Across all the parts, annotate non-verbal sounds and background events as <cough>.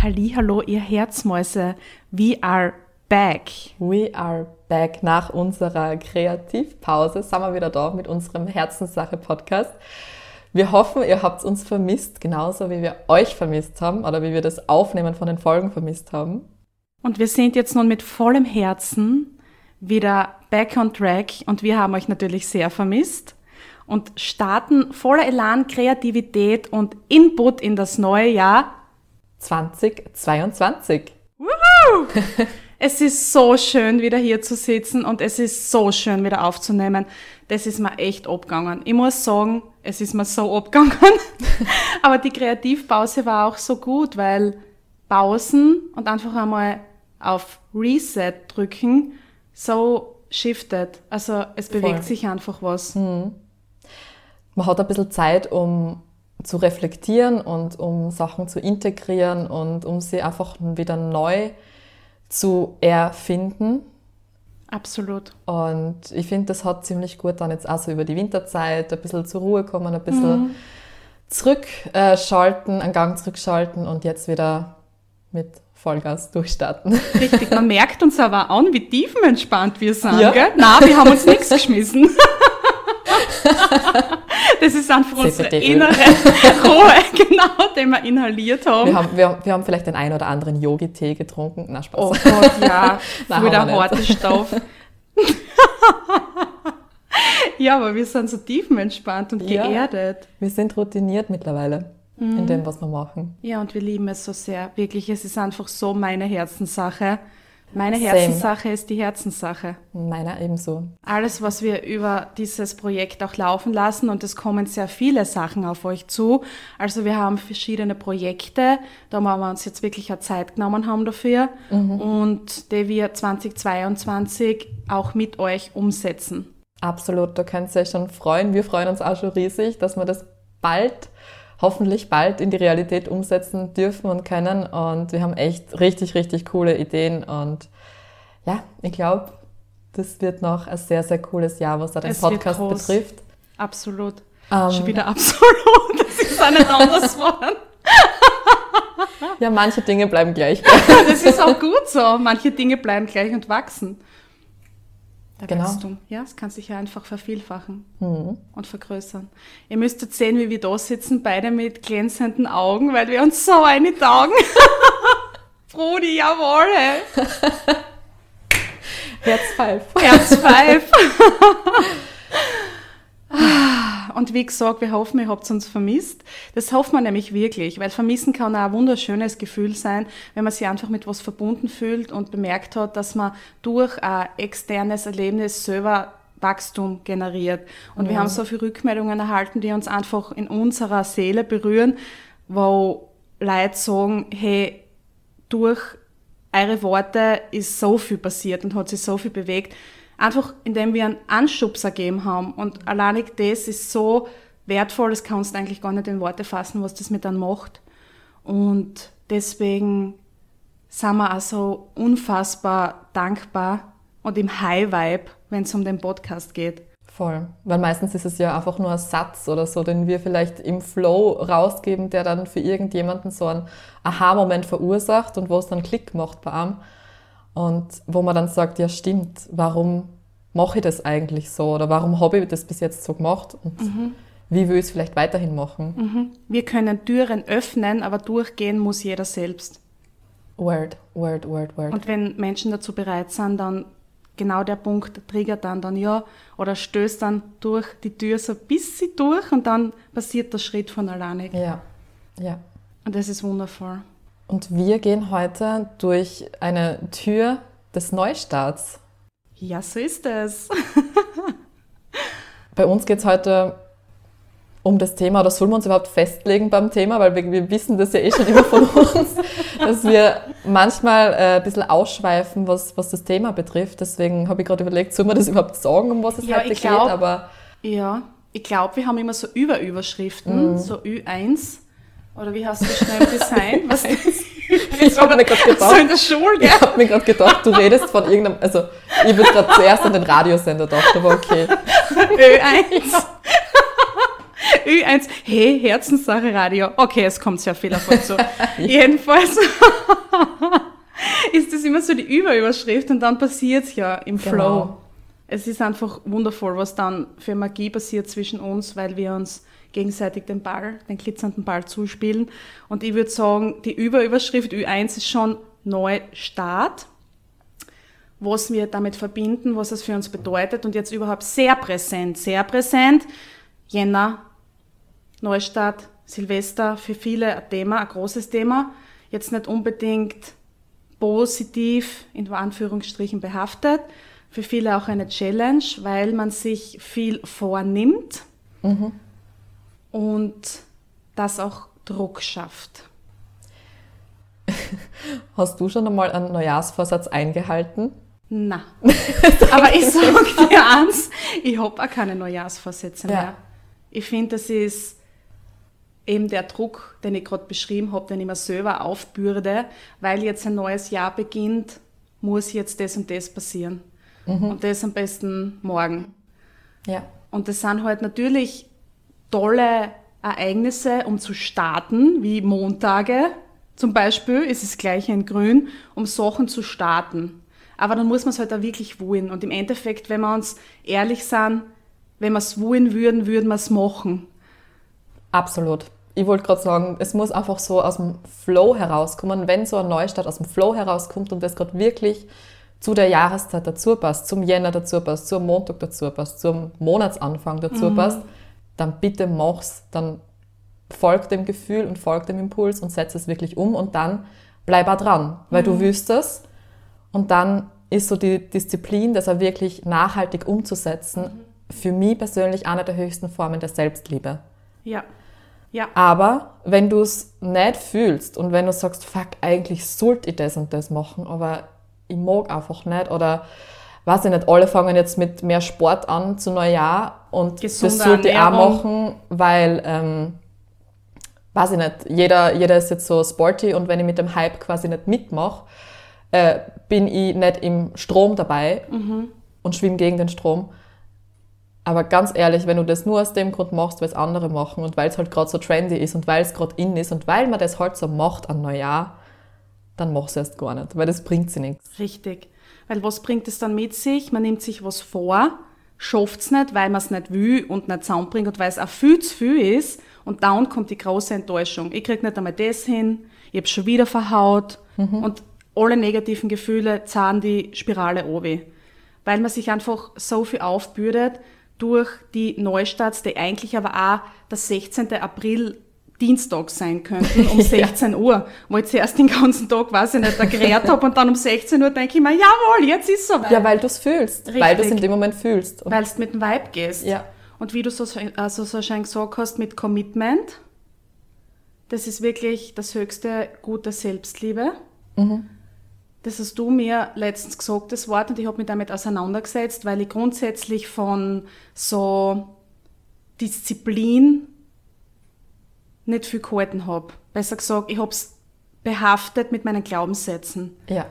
Hallo, ihr Herzmäuse. We are back. We are back. Nach unserer Kreativpause sind wir wieder da mit unserem Herzenssache-Podcast. Wir hoffen, ihr habt uns vermisst, genauso wie wir euch vermisst haben oder wie wir das Aufnehmen von den Folgen vermisst haben. Und wir sind jetzt nun mit vollem Herzen wieder back on track und wir haben euch natürlich sehr vermisst und starten voller Elan, Kreativität und Input in das neue Jahr 2022. Woohoo! <laughs> es ist so schön, wieder hier zu sitzen und es ist so schön, wieder aufzunehmen. Das ist mir echt abgegangen. Ich muss sagen, es ist mir so abgegangen. <laughs> Aber die Kreativpause war auch so gut, weil Pausen und einfach einmal auf Reset drücken so shiftet. Also es bewegt Voll. sich einfach was. Mhm. Man hat ein bisschen Zeit, um zu reflektieren und um Sachen zu integrieren und um sie einfach wieder neu zu erfinden. Absolut. Und ich finde, das hat ziemlich gut dann jetzt auch so über die Winterzeit ein bisschen zur Ruhe kommen, ein bisschen mhm. zurückschalten, einen Gang zurückschalten und jetzt wieder mit Vollgas durchstarten. Richtig, man merkt uns aber an, wie tiefenentspannt wir sind. Ja. Gell? Nein, wir haben uns nichts geschmissen. <laughs> Das ist einfach unsere innere <laughs> Ruhe, genau, den wir inhaliert haben. Wir haben, wir, wir haben vielleicht den einen oder anderen Yogi-Tee getrunken. Na, Spaß. Oh Gott, ja. <laughs> Nein, Für der harte Stoff. ja, aber wir sind so tiefenentspannt und ja, geerdet. Wir sind routiniert mittlerweile mhm. in dem, was wir machen. Ja, und wir lieben es so sehr. Wirklich, es ist einfach so meine Herzenssache. Meine Herzenssache Same. ist die Herzenssache. Meiner ebenso. Alles, was wir über dieses Projekt auch laufen lassen und es kommen sehr viele Sachen auf euch zu. Also wir haben verschiedene Projekte, da wir uns jetzt wirklich eine Zeit genommen haben dafür mhm. und die wir 2022 auch mit euch umsetzen. Absolut, da könnt ihr euch schon freuen. Wir freuen uns auch schon riesig, dass wir das bald hoffentlich bald in die Realität umsetzen dürfen und können. Und wir haben echt richtig, richtig coole Ideen. Und ja, ich glaube, das wird noch ein sehr, sehr cooles Jahr, was da den es Podcast betrifft. Absolut. Ähm, Schon wieder absolut. <laughs> Das ist ein anderes Wort. ja, manche Dinge bleiben gleich. <laughs> das ist auch gut so. Manche Dinge bleiben gleich und wachsen. Da genau. Wachstum. Ja, es kann sich ja einfach vervielfachen mhm. und vergrößern. Ihr müsstet sehen, wie wir da sitzen, beide mit glänzenden Augen, weil wir uns so eine taugen. Frudi, <laughs> jawohl. Hey. <laughs> Herz pfeif. Herz pfeif. <laughs> Und wie gesagt, wir hoffen, ihr habt uns vermisst. Das hoffen wir nämlich wirklich, weil vermissen kann auch ein wunderschönes Gefühl sein, wenn man sich einfach mit was verbunden fühlt und bemerkt hat, dass man durch ein externes Erlebnis selber Wachstum generiert. Und mhm. wir haben so viele Rückmeldungen erhalten, die uns einfach in unserer Seele berühren, wo Leute sagen, hey, durch eure Worte ist so viel passiert und hat sich so viel bewegt. Einfach indem wir einen Anschubser gegeben haben. Und alleine das ist so wertvoll, das kannst du eigentlich gar nicht in Worte fassen, was das mit einem macht. Und deswegen sind wir also unfassbar dankbar und im High Vibe, wenn es um den Podcast geht. Voll. Weil meistens ist es ja einfach nur ein Satz oder so, den wir vielleicht im Flow rausgeben, der dann für irgendjemanden so einen Aha-Moment verursacht und wo es dann Klick macht bei einem. Und wo man dann sagt, ja stimmt, warum mache ich das eigentlich so oder warum habe ich das bis jetzt so gemacht und mhm. wie will ich es vielleicht weiterhin machen. Mhm. Wir können Türen öffnen, aber durchgehen muss jeder selbst. Word, word, word, word. Und wenn Menschen dazu bereit sind, dann genau der Punkt triggert dann dann ja oder stößt dann durch die Tür so ein bisschen durch und dann passiert der Schritt von alleine. Ja, ja. Und das ist wundervoll. Und wir gehen heute durch eine Tür des Neustarts. Ja, so ist es. <laughs> Bei uns geht es heute um das Thema, oder sollen wir uns überhaupt festlegen beim Thema, weil wir, wir wissen das ja eh schon immer von uns, <laughs> dass wir manchmal äh, ein bisschen ausschweifen, was, was das Thema betrifft. Deswegen habe ich gerade überlegt, sollen wir das überhaupt sagen, um was es ja, heute glaub, geht? Aber ja, ich glaube, wir haben immer so Überüberschriften, mm. so Ü1 oder wie hast du schnell Design? <laughs> Was ich habe mir gerade gedacht, so in der Schule, Ich habe mir gerade gedacht, du redest von irgendeinem, also ich würde gerade zuerst an den Radiosender gedacht, aber okay. Ö1. Ü1, <laughs> hey, Herzenssache Radio. Okay, es kommt sehr viel davon zu. <laughs> Jedenfalls ist das immer so die Überüberschrift und dann passiert es ja im Genau. Flow. Es ist einfach wundervoll, was dann für Magie passiert zwischen uns, weil wir uns gegenseitig den Ball, den glitzernden Ball zuspielen. Und ich würde sagen, die Überüberschrift Ü1 ist schon Neustart was wir damit verbinden, was es für uns bedeutet und jetzt überhaupt sehr präsent, sehr präsent. Jänner, Neustadt, Silvester, für viele ein Thema, ein großes Thema. Jetzt nicht unbedingt positiv, in Anführungsstrichen behaftet. Für viele auch eine Challenge, weil man sich viel vornimmt und das auch Druck schafft. <laughs> Hast du schon einmal einen Neujahrsvorsatz eingehalten? Na. <laughs> <laughs> Aber ich sag dir eins, ich hab auch keine Neujahrsvorsätze Ja. mehr. Ich finde, das ist eben der Druck, den ich gerade beschrieben habe, den ich mir selber aufbürde, weil jetzt ein neues Jahr beginnt, muss jetzt das und das passieren. Und das am besten morgen. Ja. Und das sind halt natürlich tolle Ereignisse, um zu starten, wie Montage zum Beispiel, ist es gleich in Grün, um Sachen zu starten. Aber dann muss man es halt auch wirklich wollen. Und im Endeffekt, wenn wir uns ehrlich sind, wenn wir es wollen würden, würden wir es machen. Absolut. Ich wollte gerade sagen, es muss einfach so aus dem Flow herauskommen. Wenn so ein Neustart aus dem Flow herauskommt und das gerade wirklich zu der Jahreszeit dazu passt, zum Jänner dazu passt, zum Montag dazu passt, zum Monatsanfang dazu passt, dann bitte mach's, dann folg dem Gefühl und folg dem Impuls und setz es wirklich um und dann bleib auch dran, weil du willst es und dann ist so die Disziplin, das auch wirklich nachhaltig umzusetzen, für mich persönlich eine der höchsten Formen der Selbstliebe. Ja. Ja. Aber wenn du es nicht fühlst und wenn du sagst, fuck, eigentlich sollte ich das und das machen, aber ich mag einfach nicht oder weiß ich nicht, alle fangen jetzt mit mehr Sport an zu Neujahr und Gesunde das sollte ich auch machen, weil, ähm, weiß ich nicht, jeder, jeder ist jetzt so sporty und wenn ich mit dem Hype quasi nicht mitmache, äh, bin ich nicht im Strom dabei und schwimme gegen den Strom. Aber ganz ehrlich, wenn du das nur aus dem Grund machst, weil es andere machen und weil es halt gerade so trendy ist und weil es gerade in ist und weil man das halt so macht an Neujahr, dann mach's erst gar nicht, weil das bringt sie nichts. Richtig. Weil was bringt es dann mit sich? Man nimmt sich was vor, schafft's nicht, weil man es nicht will und nicht zusammenbringt und weil es auch viel zu viel ist. Und dann kommt die große Enttäuschung. Ich krieg nicht einmal das hin, ich hab's schon wieder verhaut und alle negativen Gefühle zahlen die Spirale obi. Weil man sich einfach so viel aufbürdet durch die Neustarts, die eigentlich aber auch der 16. April Dienstag sein könnten, um <laughs> 16 Uhr, wo ich zuerst den ganzen Tag, weiß ich nicht, gerät habe und dann um 16 Uhr denke ich mir, jawohl, jetzt ist so Ja, weil du es fühlst, weil du es in Richtig. dem Moment fühlst. Weil du mit dem Vibe gehst. Ja. Und wie du so, also so schön gesagt hast, mit Commitment, das ist wirklich das höchste Gut der Selbstliebe. Das hast du mir letztens gesagt, das Wort, und ich habe mich damit auseinandergesetzt, weil ich grundsätzlich von so Disziplin nicht viel gehalten habe. Besser gesagt, ich habe es behaftet mit meinen Glaubenssätzen. ja.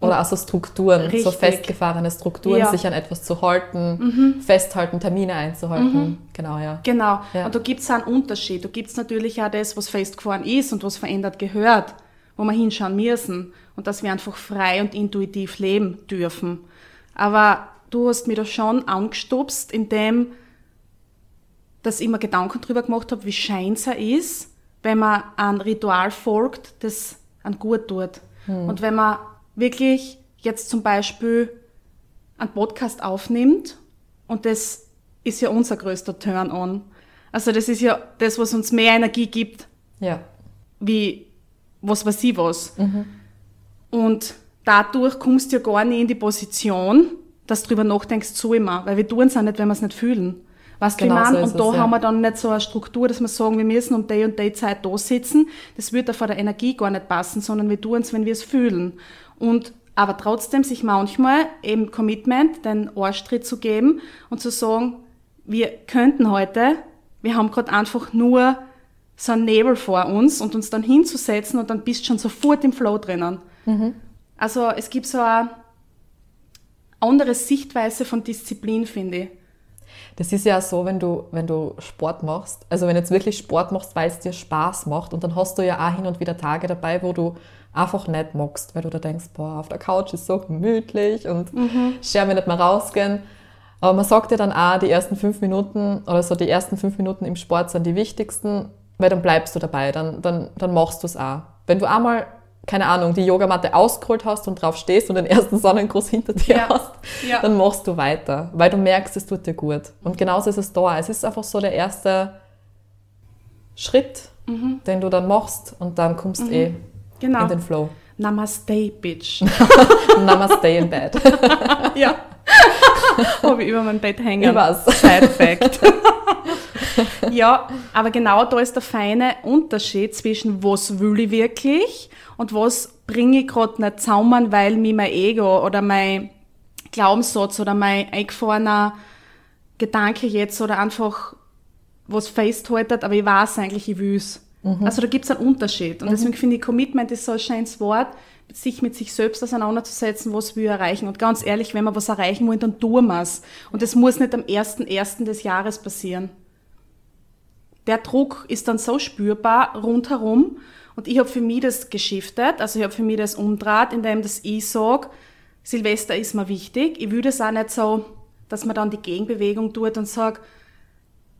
Oder auch so Strukturen, so Richtig. festgefahrene Strukturen, Ja. Mhm. sich an etwas zu halten, festhalten, Termine einzuhalten. Genau, ja. Genau. Ja. Und da gibt's auch einen Unterschied. Da gibt's natürlich auch das, was festgefahren ist und was verändert gehört, wo wir hinschauen müssen. Und dass wir einfach frei und intuitiv leben dürfen. Aber du hast mir da schon angestupst, indem dass ich mir Gedanken drüber gemacht habe, wie scheins er ist, wenn man ein Ritual folgt, das an gut tut. Und wenn man wirklich jetzt zum Beispiel einen Podcast aufnimmt und das ist ja unser größter Turn-on. Also das ist ja das, was uns mehr Energie gibt, Ja. wie was weiß ich was. Und dadurch kommst du ja gar nicht in die Position, dass du drüber nachdenkst, so immer, weil wir tun es auch nicht, wenn wir es nicht fühlen. Du, Genau ich so meine? Und da es, ja. haben wir dann nicht so eine Struktur, dass wir sagen, wir müssen um die und die Zeit da sitzen. Das würde von der Energie gar nicht passen, sondern wir tun es, wenn wir es fühlen. Und aber trotzdem sich manchmal eben Commitment, den Arschtritt zu geben und zu sagen, wir könnten heute, wir haben gerade einfach nur so einen Nebel vor uns und uns dann hinzusetzen und dann bist du schon sofort im Flow drinnen. Also es gibt so eine andere Sichtweise von Disziplin, finde ich. Das ist ja so, wenn du, wenn du Sport machst, also wenn du jetzt wirklich Sport machst, weil es dir Spaß macht und dann hast du ja auch hin und wieder Tage dabei, wo du einfach nicht magst, weil du da denkst, boah, auf der Couch ist so gemütlich und mhm. ich mir nicht mehr rausgehen. Aber man sagt ja dann auch, die ersten fünf Minuten oder so die ersten fünf Minuten im Sport sind die wichtigsten, weil dann bleibst du dabei, dann, dann, dann machst du es auch. Wenn du einmal, keine Ahnung, die Yogamatte ausgeholt hast und drauf stehst und den ersten Sonnengruß hinter dir ja. hast, ja. dann machst du weiter, weil du merkst, es tut dir gut. Und genauso ist es da. Es ist einfach so der erste Schritt, mhm. den du dann machst und dann kommst mhm. eh genau. in den Flow. Namaste, Bitch. <laughs> Namaste in Bed. <laughs> ja. <laughs> Habe ich über mein Bett hängen. Ich weiß. Side-Fact. <laughs> ja, aber genau da ist der feine Unterschied zwischen was will ich wirklich und was bringe ich gerade nicht zusammen, weil mir mein Ego oder mein Glaubenssatz oder mein eingefahrener Gedanke jetzt oder einfach was festhaltet, aber ich weiß eigentlich, ich will's. Mhm. Also da gibt es einen Unterschied. Und mhm. deswegen finde ich, Commitment ist so ein schönes Wort, sich mit sich selbst auseinanderzusetzen, was wir erreichen. Und ganz ehrlich, wenn wir was erreichen wollen, dann tun wir es. Und das muss nicht am 1.1. des Jahres passieren. Der Druck ist dann so spürbar rundherum. Und ich habe für mich das geschiftet, also ich habe für mich das umdraht, indem das ich sage, Silvester ist mir wichtig. Ich würde es auch nicht so, dass man dann die Gegenbewegung tut und sagt,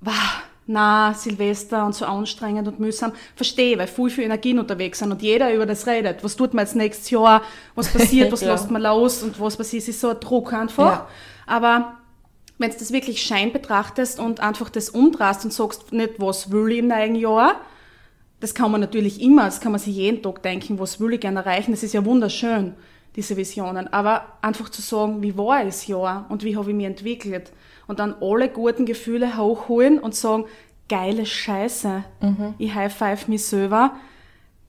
wow, na, Silvester und so anstrengend und mühsam. Verstehe, weil viel, viel Energien unterwegs sind und jeder über das redet. Was tut man jetzt nächstes Jahr? Was passiert? <laughs> Was ja. lässt man los? Und was passiert? Es ist so ein Druck einfach. Ja. Aber wenn du das wirklich schein betrachtest und einfach das umdrehst und sagst nicht, was will ich im neuen Jahr, das kann man natürlich immer, das kann man sich jeden Tag denken, was will ich gerne erreichen, das ist ja wunderschön, diese Visionen. Aber einfach zu sagen, wie war das Jahr und wie habe ich mich entwickelt und dann alle guten Gefühle hochholen und sagen, geile Scheiße, mhm. ich high five mich selber.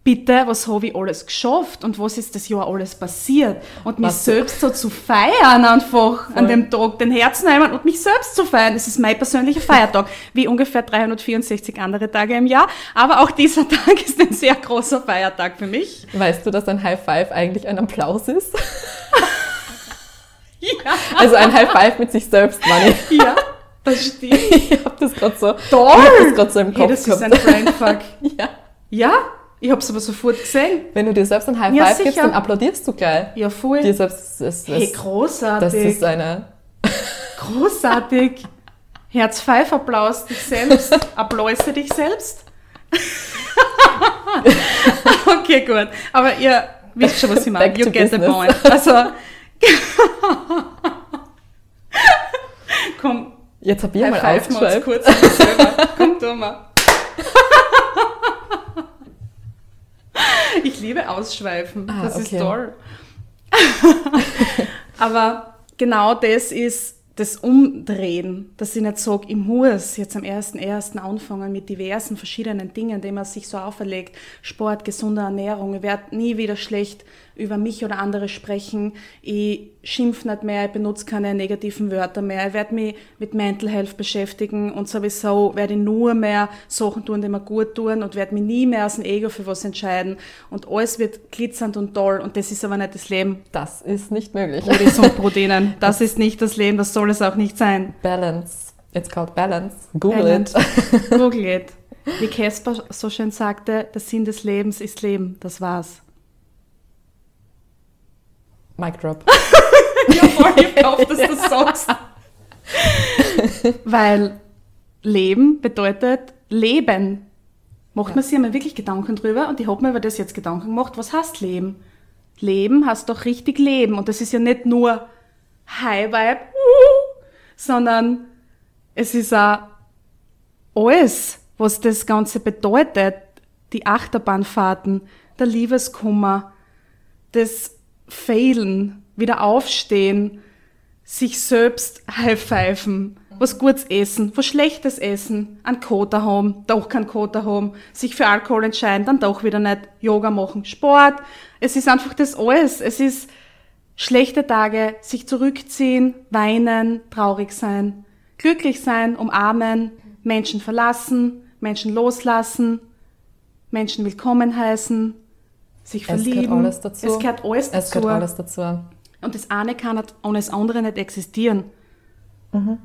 Bitte, was habe ich alles geschafft und was ist das Jahr alles passiert? Und mich was selbst so zu feiern einfach Voll. an dem Tag, den Herzen nehmen und mich selbst zu feiern. Das ist mein persönlicher <laughs> Feiertag, wie ungefähr 364 andere Tage im Jahr. Aber auch dieser <laughs> Tag ist ein sehr großer Feiertag für mich. Weißt du, dass ein High Five eigentlich ein Applaus ist? <laughs> Ja. Also ein High Five mit sich selbst, Manni. Ja, das stimmt. <laughs> ich hab das gerade so, Toll. ich hab das gerade so im Kopf hey, das gehabt. ist ein Brainfuck. <laughs> ja. Ja? Ich hab's aber sofort gesehen. Wenn du dir selbst ein High Five ja, gibst, dann applaudierst du gleich. Ja, voll. Dir selbst, das, das, hey, großartig. Das ist eine... <laughs> großartig. Herz-Pfeif-Applaus dich selbst. Applause dich selbst. okay, gut. Aber ihr wisst schon, was ich meine. You get business. the point. Also, Komm. Jetzt hab ich mal aufgeschrieben. kurz Komm, tu mal. <laughs> ich liebe Ausschweifen. Ah, das okay. ist toll. <laughs> Aber genau das ist das Umdrehen, dass ich nicht sage, ich muss jetzt am 1.1. anfangen mit diversen verschiedenen Dingen, die man sich so auferlegt. Sport, gesunde Ernährung. Ich werde nie wieder schlecht über mich oder andere sprechen. Ich schimpf nicht mehr, ich benutze keine negativen Wörter mehr. Ich werde mich mit Mental Health beschäftigen und sowieso werde ich nur mehr Sachen tun, die mir gut tun und werde mich nie mehr aus dem Ego für was entscheiden. Und alles wird glitzernd und toll und das ist aber nicht das Leben. Das ist nicht möglich. Brodis und Brodinen. Das ist nicht das Leben, das soll es auch nicht sein. Balance. It's called balance. Google balance. it. Google it. Wie Casper so schön sagte, der Sinn des Lebens ist Leben. Das war's. Mic drop. ja, voll, ich hoffe, dass du das sagst. Weil Leben bedeutet Leben. Macht ja. man sich einmal wirklich Gedanken drüber und ich habe mir über das jetzt Gedanken gemacht, was heißt Leben? Leben heißt doch richtig Leben und das ist ja nicht nur High Vibe, sondern es ist auch alles, was das Ganze bedeutet. Die Achterbahnfahrten, der Liebeskummer, das Failen, wieder aufstehen, sich selbst high-pfeifen, was Gutes essen, was Schlechtes essen, einen Kota haben, doch keinen Kota haben, sich für Alkohol entscheiden, dann doch wieder nicht Yoga machen, Sport. Es ist einfach das alles. Es ist schlechte Tage, sich zurückziehen, weinen, traurig sein, glücklich sein, umarmen, Menschen verlassen, Menschen loslassen, Menschen willkommen heißen, sich verlieben. Es gehört alles dazu. Es gehört alles dazu. Es gehört alles dazu. Und das eine kann ohne das andere nicht existieren. Mhm.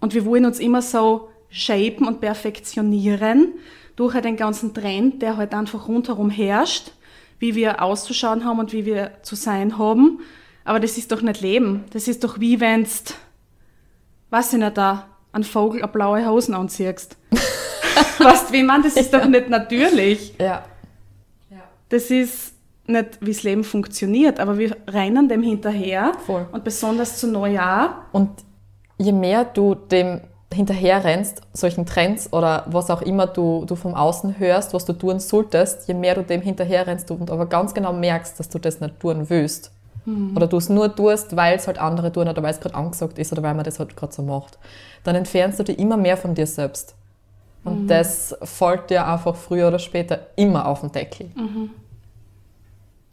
Und wir wollen uns immer so shapen und perfektionieren durch den ganzen Trend, der halt einfach rundherum herrscht, wie wir auszuschauen haben und wie wir zu sein haben. Aber das ist doch nicht Leben. Das ist doch wie wenn's, was ich nicht da, einen Vogel eine blaue Hosen anziehst. <laughs> weißt wie man, das ist doch nicht natürlich. Ja. Das ist nicht, wie das Leben funktioniert, aber wir rennen dem hinterher. Voll. Und besonders zu Neujahr. Und je mehr du dem hinterher rennst, solchen Trends oder was auch immer du, du vom Außen hörst, was du tun solltest, je mehr du dem hinterher rennst und aber ganz genau merkst, dass du das nicht tun willst. Oder du es nur tust, weil es halt andere tun oder weil es gerade angesagt ist oder weil man das halt gerade so macht. Dann entfernst du dich immer mehr von dir selbst. Und das fällt dir einfach früher oder später immer auf den Deckel.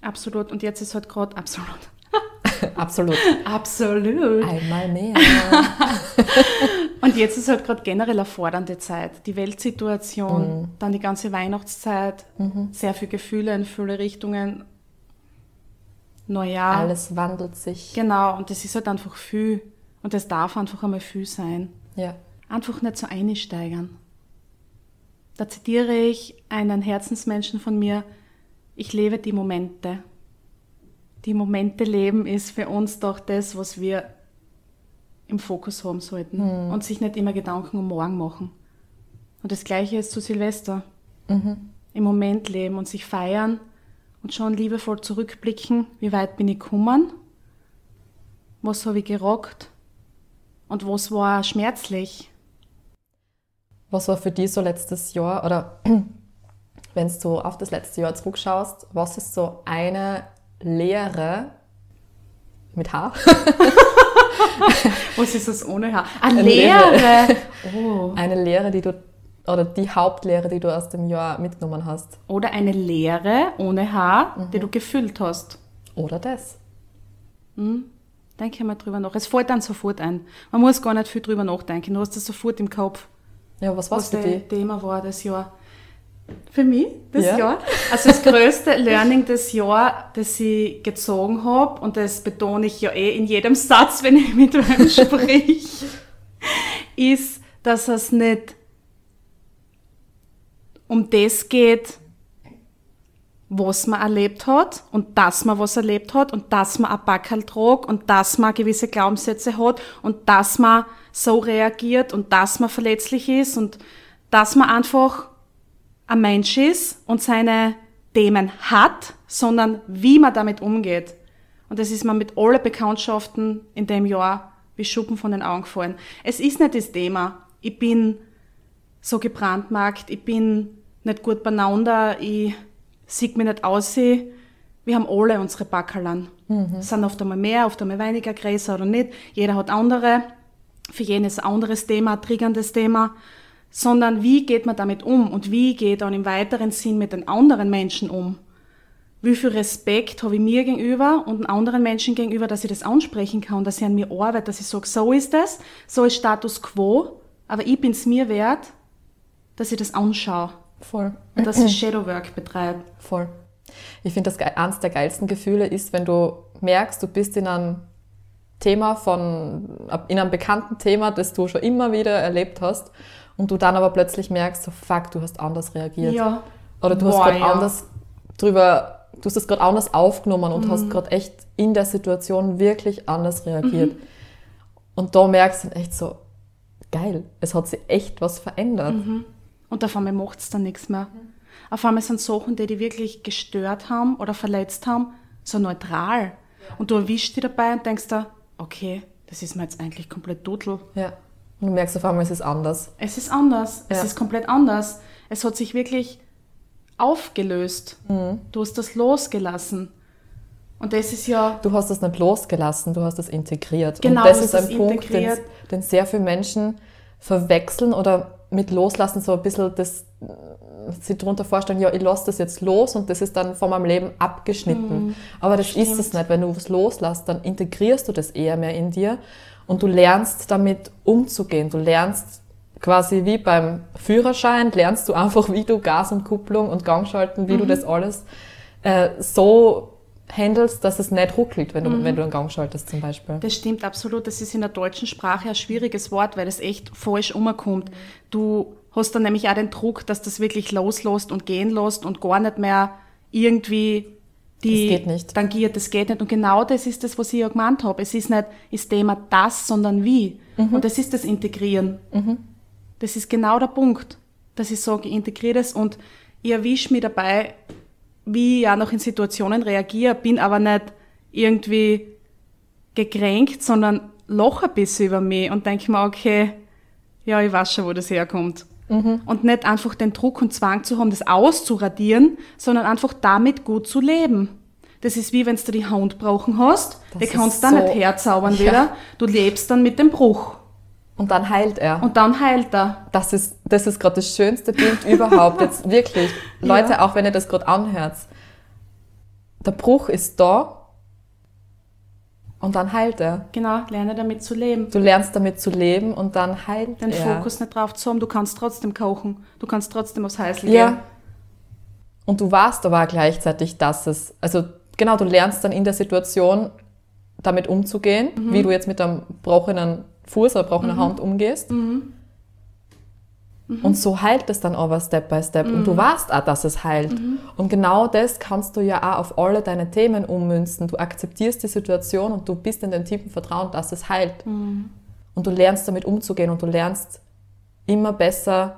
Absolut. Und jetzt ist halt gerade absolut. <laughs> <laughs> Absolut. Absolut. Einmal mehr. <laughs> Und jetzt ist halt gerade generell eine fordernde Zeit. Die Weltsituation, dann die ganze Weihnachtszeit, sehr viele Gefühle in viele Richtungen. Neujahr. Alles wandelt sich. Genau, und das ist halt einfach viel. Und das darf einfach einmal viel sein. Ja. Einfach nicht so einsteigern. Da zitiere ich einen Herzensmenschen von mir, ich lebe die Momente. Die Momente leben ist für uns doch das, was wir im Fokus haben sollten und sich nicht immer Gedanken um morgen machen. Und das Gleiche ist zu Silvester. Im Moment leben und sich feiern und schon liebevoll zurückblicken, wie weit bin ich gekommen, was habe ich gerockt und was war schmerzlich. Was war für dich so letztes Jahr oder <clears throat> wenn du auf das letzte Jahr zurückschaust, was ist so eine Lehre mit H? <laughs> Was ist das ohne Haar? <laughs> Eine Eine Lehre! Oh. Eine Lehre, die du oder die Hauptlehre, die du aus dem Jahr mitgenommen hast. Oder eine Leere ohne Haar, die du gefüllt hast. Oder das. Denke mal drüber nach. Es fällt dann sofort ein. Man muss gar nicht viel drüber nachdenken. Du hast das sofort im Kopf, Ja, was war's was für das dich? Thema war das Jahr. Für mich, das Ja. Jahr. Also das größte <laughs> Learning des Jahr, das ich gezogen habe, und das betone ich ja eh in jedem Satz, wenn ich mit wem <laughs> sprich, ist, dass es nicht um das geht, was man erlebt hat und dass man was erlebt hat und dass man ein Backerl trug und dass man gewisse Glaubenssätze hat und dass man so reagiert und dass man verletzlich ist und dass man einfach ein Mensch ist und seine Themen hat, sondern wie man damit umgeht. Und das ist mir mit allen Bekanntschaften in dem Jahr wie Schuppen von den Augen gefallen. Es ist nicht das Thema. Ich bin so gebrandmarkt, ich bin nicht gut beieinander, ich sieg mich nicht aus. Wir haben alle unsere Backerlern. Es sind oft einmal mehr, oft einmal weniger, größer oder nicht. Jeder hat andere. Für jeden ist ein anderes Thema, ein triggerndes Thema. Sondern wie geht man damit um und wie geht dann im weiteren Sinn mit den anderen Menschen um? Wie viel Respekt habe ich mir gegenüber und einem anderen Menschen gegenüber, dass ich das ansprechen kann, dass ich an mir arbeite, dass ich sage, so ist das, so ist Status quo, aber ich bin es mir wert, dass ich das anschaue Voll. und dass ich <clears throat> Shadowwork betreibe. Voll. Ich finde, das eines der geilsten Gefühle ist, wenn du merkst, du bist in einem Thema von, in einem bekannten Thema, das du schon immer wieder erlebt hast und du dann aber plötzlich merkst, so fuck, du hast anders reagiert. Ja. Oder du hast Boah, gerade ja. anders drüber, du hast das gerade anders aufgenommen und Mhm. hast gerade echt in der Situation wirklich anders reagiert. Mhm. Und da merkst du dann echt so, geil, es hat sich echt was verändert. Mhm. Und auf einmal macht es dann nichts mehr. Auf einmal sind Sachen, die die wirklich gestört haben oder verletzt haben, so neutral. Und du erwischst dich dabei und denkst da, okay, das ist mir jetzt eigentlich komplett total. Ja. Und du merkst auf einmal, es ist anders. Es ist anders. Es Ja. ist komplett anders. Es hat sich wirklich aufgelöst. Mhm. Du hast das losgelassen. Und das ist ja, Du hast das nicht losgelassen, du hast das integriert. Genau, und das ist ein Punkt, den, den sehr viele Menschen verwechseln oder mit Loslassen so ein bisschen das, sie darunter vorstellen, ja, ich lasse das jetzt los und das ist dann von meinem Leben abgeschnitten. Aber das ist es Mhm. stimmt. nicht. Wenn du was loslässt, dann integrierst du das eher mehr in dir und du lernst damit umzugehen. Du lernst quasi wie beim Führerschein, lernst du <laughs> einfach, wie du Gas und Kupplung und Gang schalten, wie du das alles äh, so handelst, dass es nicht ruckelt, wenn du, wenn du einen Gang schaltest zum Beispiel. Das stimmt absolut. Das ist in der deutschen Sprache ein schwieriges Wort, weil es echt falsch umkommt. Du hast dann nämlich auch den Druck, dass das wirklich loslässt und gehen lässt und gar nicht mehr irgendwie die Das geht nicht. tangiert, das geht nicht. Und genau das ist das, was ich ja gemeint habe. Es ist nicht das Thema das, sondern wie. Mhm. Und das ist das Integrieren. Das ist genau der Punkt, dass ich sage, ich integriere das und ich erwische mich dabei, wie ich ja noch in Situationen reagiere, bin aber nicht irgendwie gekränkt, sondern lache ein bisschen über mich und denke mir, okay, ja, ich weiß schon, wo das herkommt. Und nicht einfach den Druck und Zwang zu haben, das auszuradieren, sondern einfach damit gut zu leben. Das ist wie wenn du die Hand brauchen hast, Das die kannst du dann so- nicht herzaubern <laughs> Ja. wieder. Du lebst dann mit dem Bruch. Und dann heilt er. Und dann heilt er. Das ist, das ist gerade das schönste Bild <laughs> überhaupt. Jetzt wirklich. Leute, Ja. auch wenn ihr das gerade anhört. Der Bruch ist da und dann heilt er. Genau, lerne damit zu leben. Du lernst damit zu leben und dann heilt Den er. Fokus nicht drauf zu haben, du kannst trotzdem kochen. Du kannst trotzdem aufs Häusl gehen. Ja. Und du weißt aber gleichzeitig, dass es, also genau, du lernst dann in der Situation damit umzugehen, Mhm. wie du jetzt mit einem gebrochenen Fuß oder gebrochenen Hand umgehst. Mhm. Und so heilt es dann aber Step by Step. Und Mhm. du weißt auch, dass es heilt. Und genau das kannst du ja auch auf alle deine Themen ummünzen. Du akzeptierst die Situation und du bist in dem tiefen Vertrauen, dass es heilt. Mhm. Und du lernst damit umzugehen und du lernst immer besser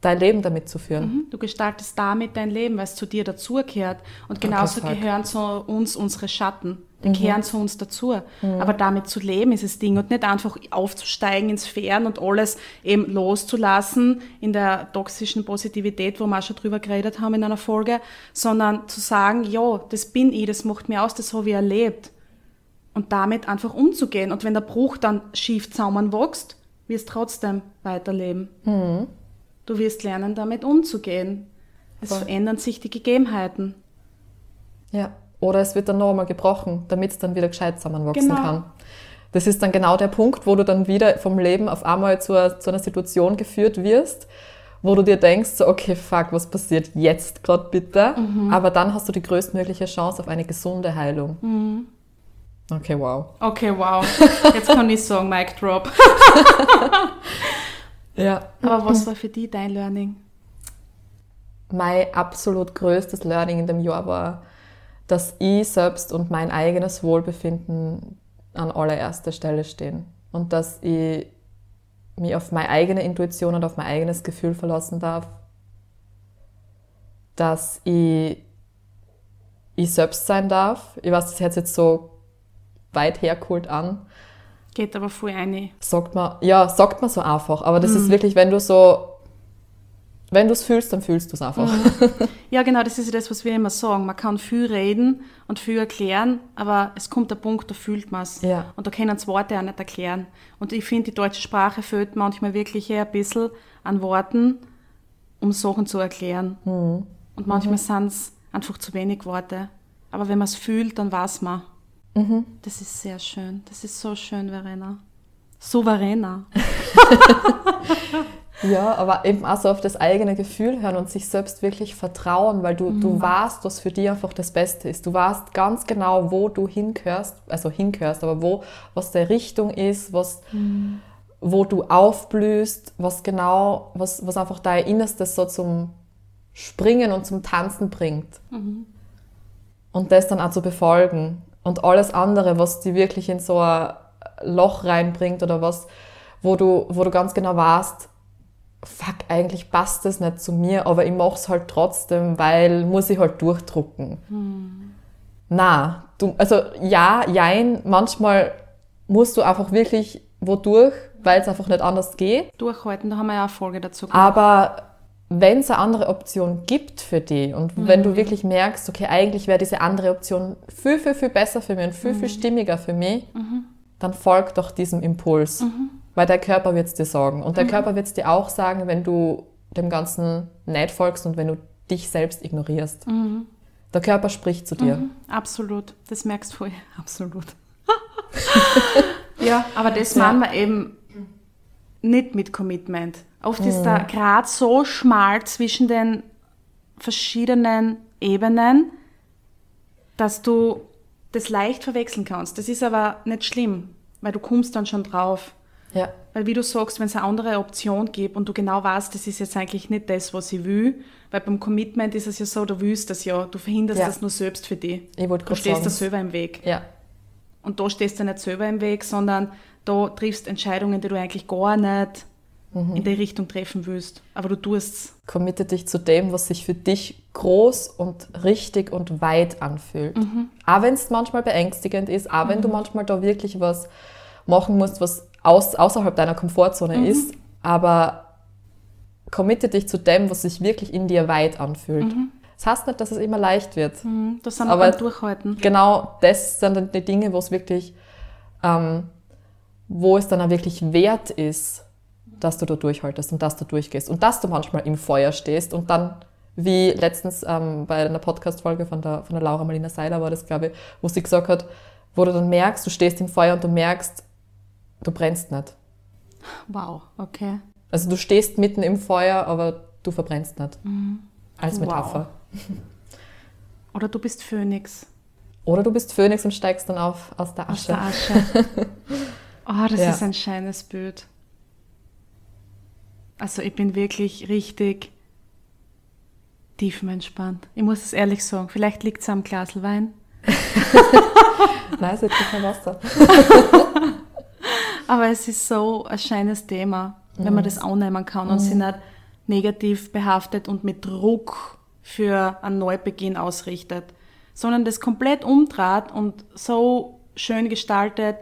dein Leben damit zu führen. Mhm. Du gestaltest damit dein Leben, weil es zu dir dazugehört. Und genauso fuck. gehören zu uns unsere Schatten. Die gehören zu uns dazu. Aber damit zu leben ist das Ding und nicht einfach aufzusteigen ins Fern und alles eben loszulassen in der toxischen Positivität, wo wir schon drüber geredet haben in einer Folge, sondern zu sagen, ja, das bin ich, das macht mir aus, das habe ich erlebt. Und damit einfach umzugehen. Und wenn der Bruch dann schief zusammenwächst, wirst du trotzdem weiterleben. Du wirst lernen, damit umzugehen. Es Voll. verändern sich die Gegebenheiten. Ja. Oder es wird dann nochmal gebrochen, damit es dann wieder gescheit zusammenwachsen Genau. kann. Das ist dann genau der Punkt, wo du dann wieder vom Leben auf einmal zu, einer- zu einer Situation geführt wirst, wo du dir denkst, so, okay, fuck, was passiert jetzt gerade bitte? Mhm. Aber dann hast du die größtmögliche Chance auf eine gesunde Heilung. Mhm. Okay, wow. Okay, wow. Jetzt kann ich sagen, Mic Drop. <laughs> Ja. Aber was war für dich dein Learning? Mein absolut größtes Learning in dem Jahr war, dass ich selbst und mein eigenes Wohlbefinden an allererster Stelle stehen. Und dass ich mich auf meine eigene Intuition und auf mein eigenes Gefühl verlassen darf. Dass ich ich selbst sein darf. Ich weiß, das hört sich jetzt so weit hergeholt an. Geht aber voll ein. Sagt man, ja, sagt man so einfach. Aber das ist wirklich, wenn du so, wenn du es fühlst, dann fühlst du es einfach. Ja, genau, das ist ja das, was wir immer sagen. Man kann viel reden und viel erklären, aber es kommt der Punkt, da fühlt man es. Ja. Und da können es Worte auch nicht erklären. Und ich finde, die deutsche Sprache fehlt manchmal wirklich eher ein bisschen an Worten, um Sachen zu erklären. Mhm. Und manchmal sind es einfach zu wenig Worte. Aber wenn man es fühlt, dann weiß man. Mhm. Das ist sehr schön. Das ist so schön, Verena. Souveräner. <laughs> Ja, aber eben auch so auf das eigene Gefühl hören und sich selbst wirklich vertrauen, weil du, du weißt, was für dich einfach das Beste ist. Du weißt ganz genau, wo du hingehörst, also hingehörst, aber wo, was der Richtung ist, was, wo du aufblühst, was genau, was, was einfach dein Innerstes so zum Springen und zum Tanzen bringt. Und das dann auch zu befolgen. Und alles andere, was die wirklich in so ein Loch reinbringt oder was, wo du, wo du ganz genau weißt, fuck, eigentlich passt das nicht zu mir, aber ich mach's halt trotzdem, weil muss ich halt durchdrucken. Na, du, also ja, jein, manchmal musst du einfach wirklich wodurch, weil es einfach nicht anders geht. Durchhalten, da haben wir ja eine Folge dazu gemacht. Aber wenn es eine andere Option gibt für dich und wenn du wirklich merkst, okay, eigentlich wäre diese andere Option viel, viel, viel besser für mich und viel, viel stimmiger für mich, dann folg doch diesem Impuls. Weil der Körper wird es dir sagen. Und der Körper wird es dir auch sagen, wenn du dem Ganzen nicht folgst und wenn du dich selbst ignorierst. Der Körper spricht zu dir. Absolut, das merkst du voll. <laughs> Absolut. <laughs> ja, aber das Ja. meinen wir eben nicht mit Commitment. Oft ist der Grad so schmal zwischen den verschiedenen Ebenen, dass du das leicht verwechseln kannst. Das ist aber nicht schlimm, weil du kommst dann schon drauf. Ja. Weil wie du sagst, wenn es eine andere Option gibt und du genau weißt, das ist jetzt eigentlich nicht das, was ich will, weil beim Commitment ist es ja so, du willst das ja, du verhinderst Ja. das nur selbst für dich. Ich wollte Du stehst da selber im Weg. Ja. Und da stehst du nicht selber im Weg, sondern da triffst Entscheidungen, die du eigentlich gar nicht Mhm. in die Richtung treffen willst. Aber du tust Committe dich zu dem, was sich für dich groß und richtig und weit anfühlt. Auch wenn es manchmal beängstigend ist, auch wenn du manchmal da wirklich was machen musst, was aus, außerhalb deiner Komfortzone ist, aber committe dich zu dem, was sich wirklich in dir weit anfühlt. Das heißt nicht, dass es immer leicht wird. Mhm, das sind Aber- Durchhalten. Genau das sind dann die Dinge, wo es wirklich, ähm, wo es dann auch wirklich wert ist, dass du da durchhaltest und dass du durchgehst und dass du manchmal im Feuer stehst und dann, wie letztens ähm, bei einer Podcast-Folge von der, von der Laura Marlina Seiler war das, glaube ich, wo sie gesagt hat, wo du dann merkst, du stehst im Feuer und du merkst, du brennst nicht. Wow, okay. Also du stehst mitten im Feuer, aber du verbrennst nicht. Als Metapher. <laughs> Oder du bist Phönix Oder du bist Phönix und steigst dann auf aus der aus Asche. der Asche. <laughs> Oh, das Ja. ist ein schönes Bild. Also ich bin wirklich richtig tiefenentspannt. Ich muss es ehrlich sagen. Vielleicht liegt es am Glas Wein. <laughs> Nein, es ist jetzt kein Wasser. Aber es ist so ein schönes Thema, wenn man das annehmen kann und sich nicht negativ behaftet und mit Druck für einen Neubeginn ausrichtet, sondern das komplett umdreht und so schön gestaltet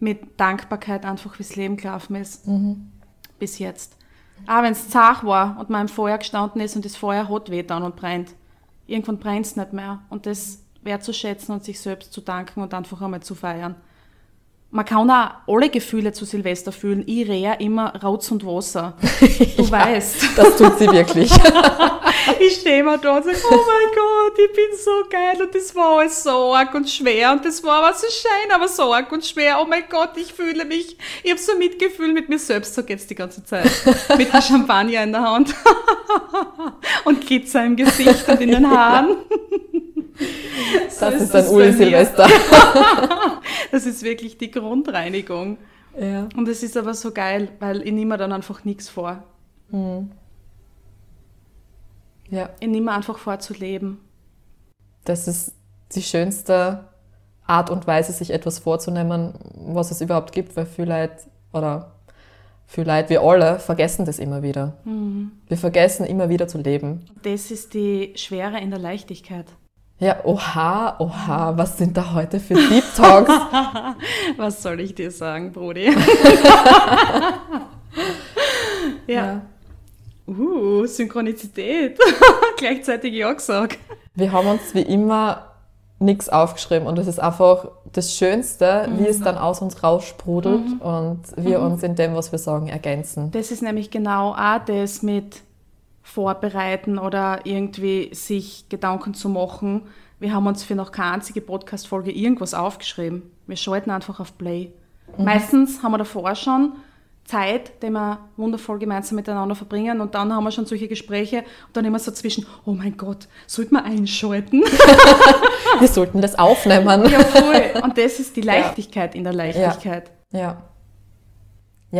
mit Dankbarkeit einfach, wie das Leben gelaufen ist. Bis jetzt. Auch wenn es zart war und man im Feuer gestanden ist und das Feuer hat weh dann und brennt. Irgendwann brennt es nicht mehr. Und das wertzuschätzen und sich selbst zu danken und einfach einmal zu feiern. Man kann auch alle Gefühle zu Silvester fühlen. Ich rehe immer Rotz und Wasser. <laughs> Du weißt. Das tut sie wirklich. <laughs> Ich stehe immer da und sage, oh mein Gott, ich bin so geil und das war alles so arg und schwer und das war aber so schön, aber so arg und schwer. Oh mein Gott, ich fühle mich, ich habe so Mitgefühl mit mir selbst, so geht's die ganze Zeit. <laughs> Mit dem Champagner in der Hand und Glitzer im Gesicht und in den Haaren. Das ist ist ein das Das ist wirklich die Grundreinigung. Ja. Und es ist aber so geil, weil ich nehme dann einfach nichts vor. ja. Ich nehme einfach vor zu leben. Das ist die schönste Art und Weise, sich etwas vorzunehmen, was es überhaupt gibt, weil viele Leute, oder viele Leute, wir alle, vergessen das immer wieder. Wir vergessen immer wieder zu leben. Das ist die Schwere in der Leichtigkeit. Ja, oha, oha, was sind da heute für Deep Talks? <laughs> Was soll ich dir sagen, Brudi? <laughs> ja. Uh, Synchronizität. <laughs> Gleichzeitig ja gesagt. Wir haben uns wie immer nichts aufgeschrieben und es ist einfach das Schönste, wie es dann aus uns raussprudelt und wir uns in dem, was wir sagen, ergänzen. Das ist nämlich genau auch das mit Vorbereiten oder irgendwie sich Gedanken zu machen. Wir haben uns für noch keine einzige Podcast-Folge irgendwas aufgeschrieben. Wir schalten einfach auf Play. Meistens haben wir davor schon Zeit, die wir wundervoll gemeinsam miteinander verbringen und dann haben wir schon solche Gespräche und dann immer so zwischen, oh mein Gott, sollte man einschalten? <laughs> Wir sollten das aufnehmen. ja, voll. <laughs> Und das ist die Leichtigkeit in der Leichtigkeit. Ja. Ja,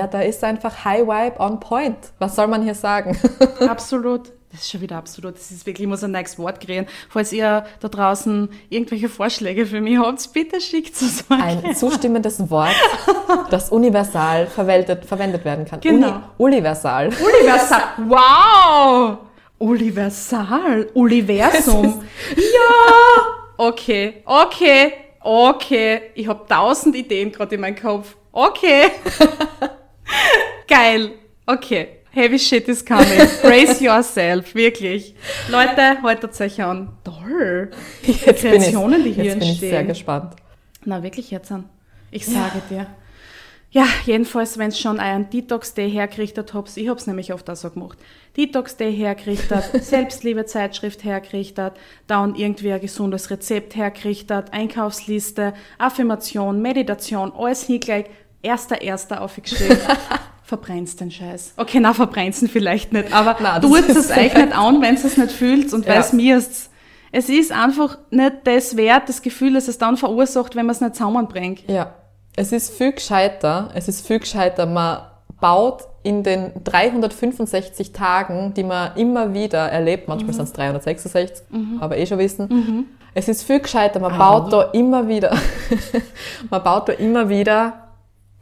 da ist einfach High Vibe on point. Was soll man hier sagen? <laughs> Absolut. Das ist schon wieder absolut. Das ist wirklich, ich muss ein neues Wort kreieren. Falls ihr da draußen irgendwelche Vorschläge für mich habt, bitte schickt es mal. Ein zustimmendes Wort, das universal verwendet, verwendet werden kann. Genau. Uni, universal. Universal. Wow! Universal. Universum. <laughs> ja! Okay, okay, okay. Ich habe tausend Ideen gerade in meinem Kopf. Okay. <laughs> Geil. Okay. Heavy shit is coming. Brace <laughs> yourself. Wirklich. Leute, haltet euch an. Toll. Jetzt bin ich, Kreationen, die hier jetzt bin ich sehr entstehen. gespannt. Na, wirklich jetzt an. Ich sage dir. Ja, jedenfalls, wenn es schon einen Detox-Day hergerichtet habt, ich hab's nämlich oft auch so gemacht, Detox-Day hergerichtet, <laughs> Selbstliebe-Zeitschrift hergerichtet, dann irgendwie ein gesundes Rezept hergerichtet, Einkaufsliste, Affirmation, Meditation, alles hingelegt, erster, erster aufgeschrieben. <laughs> Verbrennst den Scheiß. Okay, na, verbrennst vielleicht nicht, aber Na, das tut es euch nicht an, wenn es nicht fühlt und Ja. weil es mir ist. Es ist einfach nicht das wert, das Gefühl, das es dann verursacht, wenn man es nicht zusammenbringt. Ja. Es ist viel gescheiter, es ist viel gescheiter, man baut in den 365 Tagen, die man immer wieder erlebt, manchmal mhm. sind es 366, mhm. aber eh schon wissen, mhm. es ist viel gescheiter, man ah. baut da immer wieder, <laughs> man baut da immer wieder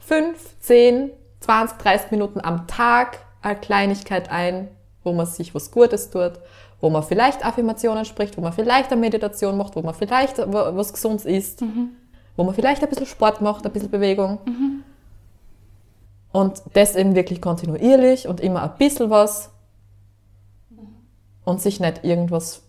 5, 10, 20, 30 Minuten am Tag eine Kleinigkeit ein, wo man sich was Gutes tut, wo man vielleicht Affirmationen spricht, wo man vielleicht eine Meditation macht, wo man vielleicht was Gesundes isst, mhm. wo man vielleicht ein bisschen Sport macht, ein bisschen Bewegung. Mhm. Und das eben wirklich kontinuierlich und immer ein bisschen was und sich nicht irgendwas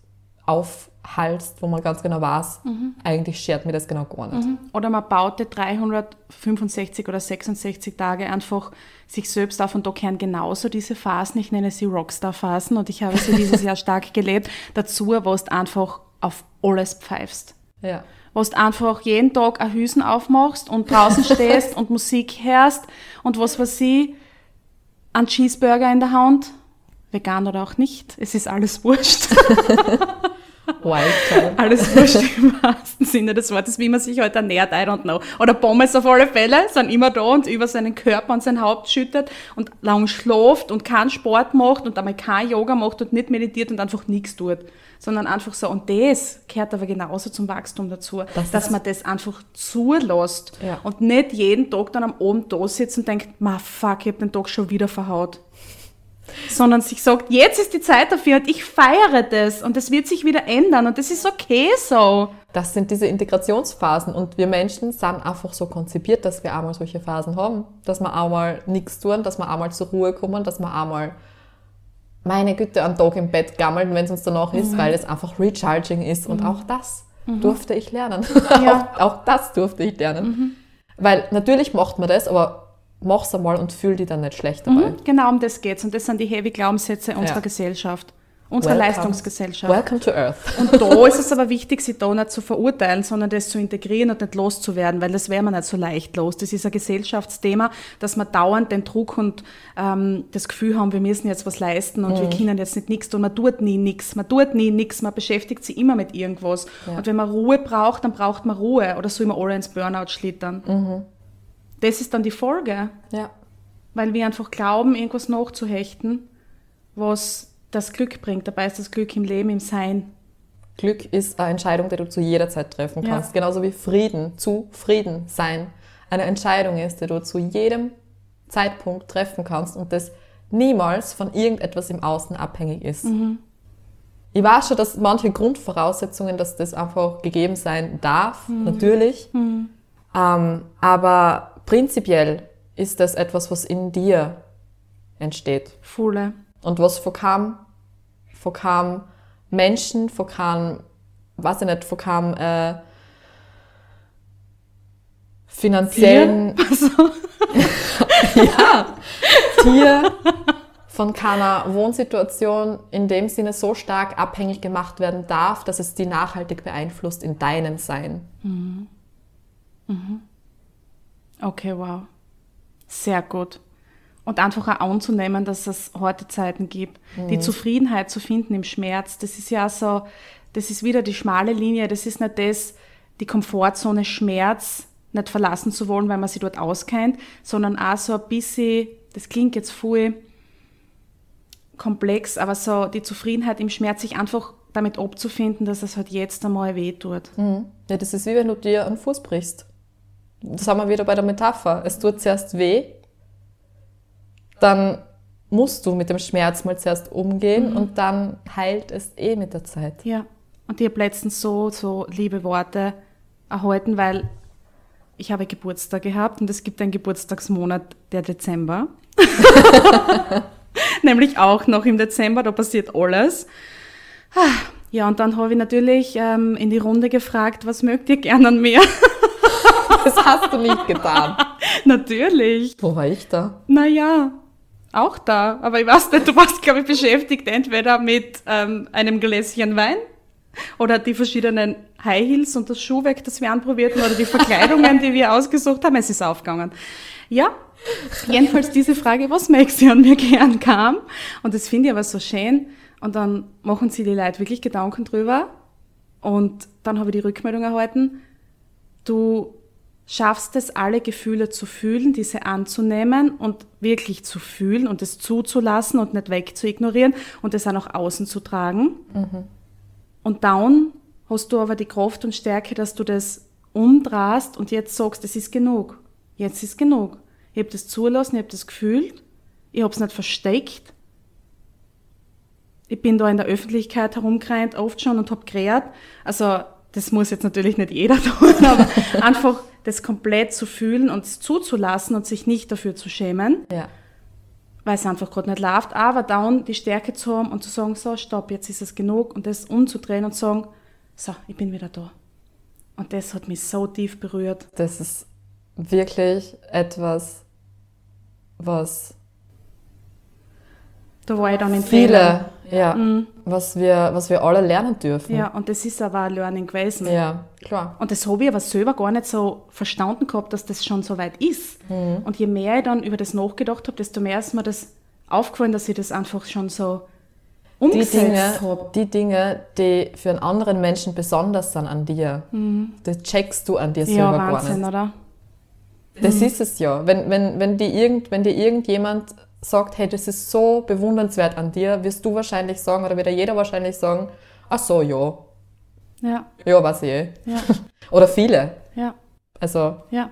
aufhalst, wo man ganz genau weiß, mhm. eigentlich schert mir das genau gar nicht. Mhm. Oder man baute 365 oder 66 Tage einfach sich selbst auf und da kehren genauso diese Phasen, ich nenne sie Rockstar-Phasen und ich habe sie dieses Jahr <laughs> stark gelebt, dazu, wo du einfach auf alles pfeifst. Ja wo du einfach jeden Tag ein Hüsen aufmachst und draußen <laughs> stehst und Musik hörst und was weiß ich, ein Cheeseburger in der Hand, vegan oder auch nicht, es ist alles wurscht. <laughs> Wildcard. Alles wurscht im wahrsten Sinne des Wortes, wie man sich heute ernährt, I don't know. Oder Pommes auf alle Fälle sind immer da und über seinen Körper und sein Haupt schüttet und lang schläft und keinen Sport macht und einmal kein Yoga macht und nicht meditiert und einfach nichts tut. Sondern einfach so, und das gehört aber genauso zum Wachstum dazu, das dass man das einfach zulässt ja. und nicht jeden Tag dann am Abend da sitzt und denkt, ma fuck, ich hab den Tag schon wieder verhaut sondern sich sagt, jetzt ist die Zeit dafür und ich feiere das und es wird sich wieder ändern und das ist okay so. Das sind diese Integrationsphasen und wir Menschen sind einfach so konzipiert, dass wir einmal solche Phasen haben, dass wir einmal nichts tun, dass wir einmal zur Ruhe kommen, dass wir einmal meine Güte einen Tag im Bett gammeln, wenn es uns danach ist, mhm. weil es einfach recharging ist und mhm. auch das mhm. durfte ich lernen. Ja. <laughs> auch, auch, das durfte ich lernen. Mhm. Weil natürlich macht man das, aber mach's einmal und fühl dich dann nicht schlecht dabei. Mhm, genau um das geht's. Und das sind die heavy Glaubenssätze unserer ja. Gesellschaft. Unserer Welcome. Leistungsgesellschaft. Welcome to Earth. Und da <laughs> ist es aber wichtig, sie da nicht zu verurteilen, sondern das zu integrieren und nicht loszuwerden, weil das wäre man nicht so leicht los. Das ist ein Gesellschaftsthema, dass wir dauernd den Druck und ähm, das Gefühl haben, wir müssen jetzt was leisten und mhm. wir können jetzt nicht nichts tun. Man tut nie nichts, man tut nie nichts, man beschäftigt sich immer mit irgendwas. Ja. Und wenn man Ruhe braucht, dann braucht man Ruhe oder soll man alle ins Burnout schlittern. Mhm das ist dann die Folge. Ja. Weil wir einfach glauben, irgendwas nachzuhechten, was das Glück bringt. Dabei ist das Glück im Leben, im Sein. Glück ist eine Entscheidung, die du zu jeder Zeit treffen kannst. Ja. Genauso wie Frieden, zu Frieden sein. Eine Entscheidung ist, die du zu jedem Zeitpunkt treffen kannst und das niemals von irgendetwas im Außen abhängig ist. Mhm. Ich weiß schon, dass manche Grundvoraussetzungen, dass das einfach gegeben sein darf, mhm. natürlich. Mhm. Ähm, aber prinzipiell ist das etwas, was in dir entsteht. Fühle. Und was von keinem Menschen, von keinem, weiß ich nicht, von keinem äh, finanziellen... Also. <laughs> <laughs> ja, Tier, von keiner Wohnsituation in dem Sinne so stark abhängig gemacht werden darf, dass es die nachhaltig beeinflusst in deinem Sein. Mhm. Mhm. Okay, wow. Sehr gut. Und einfach auch anzunehmen, dass es harte Zeiten gibt. Mhm. Die Zufriedenheit zu finden im Schmerz, das ist ja so, das ist wieder die schmale Linie, das ist nicht das, die Komfortzone Schmerz nicht verlassen zu wollen, weil man sich dort auskennt, sondern auch so ein bisschen, das klingt jetzt voll komplex, aber so die Zufriedenheit im Schmerz, sich einfach damit abzufinden, dass es halt jetzt einmal weh tut. Mhm. Ja, das ist wie wenn du dir einen Fuß brichst das haben wir wieder bei der Metapher. Es tut zuerst weh, dann musst du mit dem Schmerz mal zuerst umgehen mhm. und dann heilt es eh mit der Zeit. Ja, und ich habe letztens so, so liebe Worte erhalten, weil ich habe Geburtstag gehabt und es gibt einen Geburtstagsmonat, der Dezember. <laughs> <laughs> Nämlich auch noch im Dezember, da passiert alles. Ja, und dann habe ich natürlich ähm, in die Runde gefragt, was mögt ihr gern an mir? <laughs> Das hast du nicht getan. <laughs> Natürlich. Wo war ich da? Naja, auch da. Aber ich weiß nicht, du warst, glaube ich, beschäftigt entweder mit ähm, einem Gläschen Wein oder die verschiedenen High Heels und das Schuhwerk, das wir anprobierten oder die Verkleidungen, die wir ausgesucht haben. Es ist aufgegangen. Ja, jedenfalls diese Frage, was du an mir gern kam. Und das finde ich aber so schön. Und dann machen sie die Leute wirklich Gedanken drüber Und dann habe ich die Rückmeldung erhalten, du schaffst es, alle Gefühle zu fühlen, diese anzunehmen und wirklich zu fühlen und es zuzulassen und nicht wegzuignorieren und es auch nach außen zu tragen. Mhm. Und dann hast du aber die Kraft und Stärke, dass du das umdrehst und jetzt sagst, es ist genug. Jetzt ist genug. Ich habe das zulassen, ich habe das gefühlt, ich habe es nicht versteckt. Ich bin da in der Öffentlichkeit herumgerannt, oft schon und habe geredet. Also das muss jetzt natürlich nicht jeder <laughs> tun, aber <laughs> einfach das komplett zu fühlen und es zuzulassen und sich nicht dafür zu schämen. Ja. Weil es einfach gerade nicht läuft. Aber dann die Stärke zu haben und zu sagen, so, stopp, jetzt ist es genug und das umzudrehen und zu sagen, so, ich bin wieder da. Und das hat mich so tief berührt. Das ist wirklich etwas, was da war ich dann in viele, ja, mhm. Was, wir, was wir alle lernen dürfen. Ja, und das ist aber ein Learning gewesen. Ja, klar. Und das habe ich aber selber gar nicht so verstanden gehabt, dass das schon so weit ist. Mhm. Und je mehr ich dann über das nachgedacht habe, desto mehr ist mir das aufgefallen, dass ich das einfach schon so umgesetzt die Dinge, habe. Die Dinge, die für einen anderen Menschen besonders sind an dir, mhm. das checkst du an dir selber ja, Wahnsinn, gar nicht. oder? Das mhm. ist es ja. Wenn, wenn, wenn, die irgend, wenn dir irgendjemand sagt, hey, das ist so bewundernswert an dir, wirst du wahrscheinlich sagen, oder wird jeder wahrscheinlich sagen, ach so, ja. Ja. Ja, weiß ich eh. Ja. <laughs> oder viele. Ja. Also. Ja.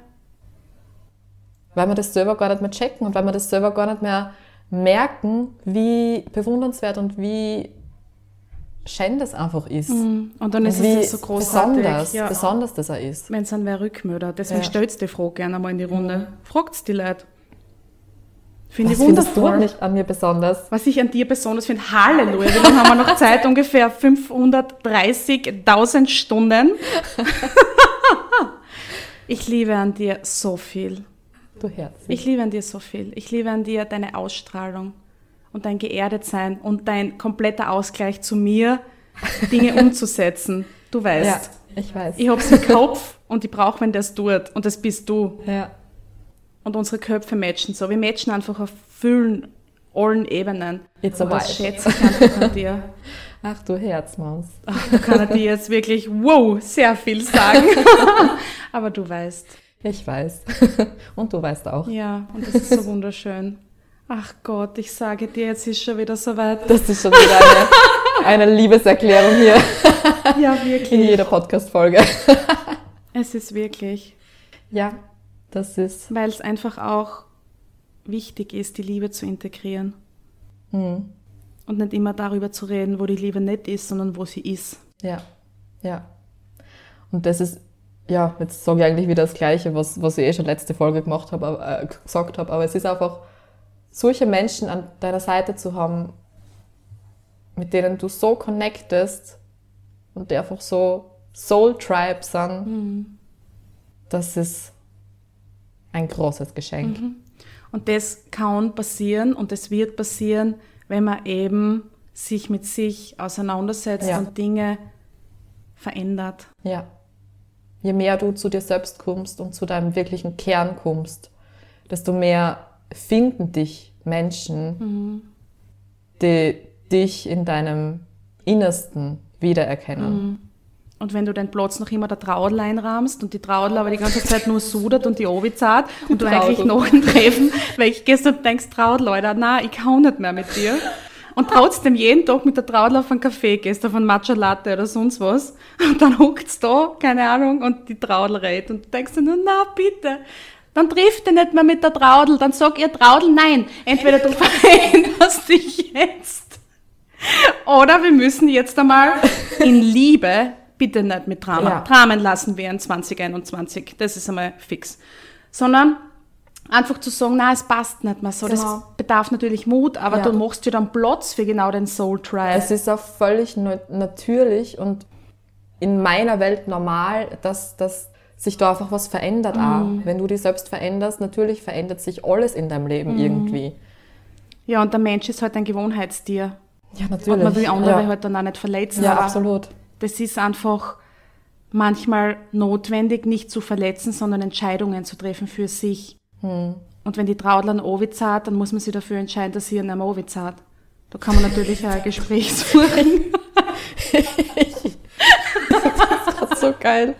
Weil wir das selber gar nicht mehr checken und weil wir das selber gar nicht mehr merken, wie bewundernswert und wie schön das einfach ist. Mm. Und dann ist und es so großartig. Besonders, ja. besonders das er ist. Wenn es dann wer rückmeldet. Deswegen ja. stellt die Frage gerne mal in die Runde. Mhm. Fragt die Leute. Finde ich wundervoll. Was nicht an mir besonders? Was ich an dir besonders finde, Halleluja, lange haben wir noch Zeit? Ungefähr 530.000 Stunden. <laughs> ich liebe an dir so viel. Du Herz. Ich liebe an dir so viel. Ich liebe an dir deine Ausstrahlung und dein Geerdetsein und dein kompletter Ausgleich zu mir, Dinge umzusetzen. Du weißt. Ja, ich weiß. Ich hab's im Kopf und ich brauche, wenn der es tut. Und das bist du. Ja und unsere Köpfe matchen so. Wir matchen einfach auf vielen, allen Ebenen. It's und das schätze ich einfach an <laughs> dir. Ach du Herzmaus. Ach, da kann dir jetzt wirklich, wow, sehr viel sagen. <laughs> Aber du weißt. Ich weiß. <laughs> Und du weißt auch. Ja, und das ist so wunderschön. Ach Gott, ich sage dir, jetzt ist schon wieder soweit. Das ist schon wieder eine, eine Liebeserklärung hier. Ja, wirklich. In jeder Podcast-Folge. Es ist wirklich. Ja, das ist. Weil es einfach auch wichtig ist, die Liebe zu integrieren. Mhm. Und nicht immer darüber zu reden, wo die Liebe nicht ist, sondern wo sie ist. Ja, ja. Und das ist, ja, jetzt sage ich eigentlich wieder das Gleiche, was, was ich eh schon letzte Folge gemacht habe, äh, gesagt habe, aber es ist einfach, solche Menschen an deiner Seite zu haben, mit denen du so connectest und die einfach so Soul Tribe sind, mhm. das ist ein großes Geschenk. Mhm. Und das kann passieren und das wird passieren, wenn man eben sich mit sich auseinandersetzt ja. und Dinge verändert. Ja. Je mehr du zu dir selbst kommst und zu deinem wirklichen Kern kommst, desto mehr finden dich Menschen, mhm. die dich in deinem Innersten wiedererkennen. Mhm. Und wenn du den Platz noch immer der Traudel einrahmst und die Traudel aber die ganze Zeit nur sudert und die Obi zahlt und du eigentlich noch ein Treffen weggehst und denkst, Traudel, Leute, na, ich kann nicht mehr mit dir. Und trotzdem jeden Tag mit der Traudel auf einen Kaffee gehst, auf einen Matcha Latte oder sonst was. Und dann huckt's da, keine Ahnung, und die Traudel redet. Und du denkst dir nur, na, bitte. Dann trifft er nicht mehr mit der Traudel. Dann sag ihr Traudel, nein. Entweder du <laughs> veränderst dich jetzt. Oder wir müssen jetzt einmal in Liebe bitte nicht mit Drama. Ja. Dramen lassen wir in 2021. Das ist einmal fix. Sondern einfach zu sagen, na, es passt nicht mehr so. Genau. Das bedarf natürlich Mut, aber ja. du machst dir dann Platz für genau den Soul Tribe. Es ist auch völlig natürlich und in meiner Welt normal, dass, dass sich da einfach was verändert mhm. auch. Wenn du dich selbst veränderst, natürlich verändert sich alles in deinem Leben mhm. irgendwie. Ja, und der Mensch ist halt ein Gewohnheitstier. Ja, natürlich. Und man will andere ja. halt dann auch nicht verletzen. Ja, absolut das ist einfach manchmal notwendig, nicht zu verletzen, sondern Entscheidungen zu treffen für sich. Hm. Und wenn die Traudler einen Ovid hat, dann muss man sich dafür entscheiden, dass sie einen Ovid hat. Da kann man natürlich ein Gespräch <laughs> suchen. so geil.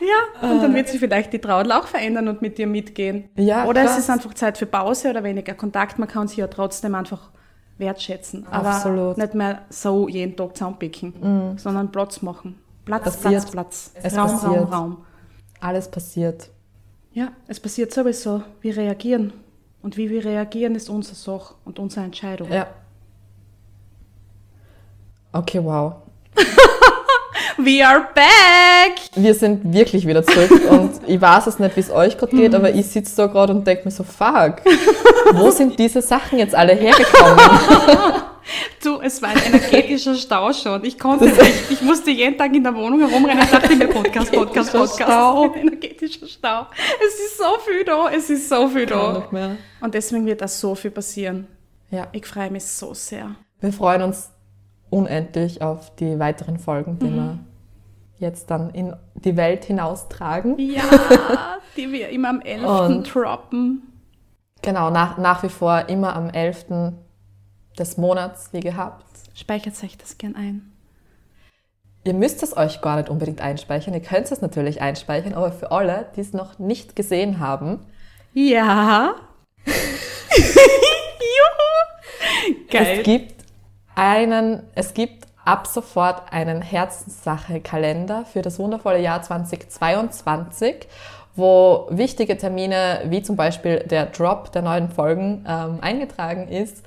Ja, und dann wird sich vielleicht die Traudel auch verändern und mit dir mitgehen. Ja, oder klar. es ist einfach Zeit für Pause oder weniger Kontakt. Man kann sich ja trotzdem einfach wertschätzen. Aber Absolut. nicht mehr so jeden Tag zusammenpicken, sondern Platz machen. Platz, Passiert. Platz, Platz. Es Raum, passiert. Raum, Raum. Alles passiert. Ja, es passiert sowieso. Wir reagieren. Und wie wir reagieren, ist unsere Sache und unsere Entscheidung. Ja. Okay, wow. <laughs> We are back! Wir sind wirklich wieder zurück <laughs> und ich weiß es nicht, wie es euch gerade geht, aber ich sitze da gerade und denke mir so, fuck, wo sind diese Sachen jetzt alle hergekommen? <laughs> Du, es war ein energetischer Stau schon. Ich konnte nicht. Ich musste jeden Tag in der Wohnung herumrennen und dachte mir, Podcast, <laughs> Podcast, Podcast. Stau. Ein energetischer Stau. Es ist so viel da, es ist so viel da. Und deswegen wird da so viel passieren. Ja. Ich freue mich so sehr. Wir freuen uns unendlich auf die weiteren Folgen, die wir jetzt dann in die Welt hinaustragen. Ja, <laughs> die wir immer am 11. Und- droppen. Genau, nach, nach wie vor immer am 11. des Monats, wie gehabt. Speichert euch das gern ein. Ihr müsst es euch gar nicht unbedingt einspeichern. Ihr könnt es natürlich einspeichern, aber für alle, die es noch nicht gesehen haben, Ja. <laughs> <laughs> Juhu. Geil. es gibt einen, es gibt ab sofort einen Herzenssache-Kalender für das wundervolle Jahr 2022, wo wichtige Termine wie zum Beispiel der Drop der neuen Folgen ähm, eingetragen ist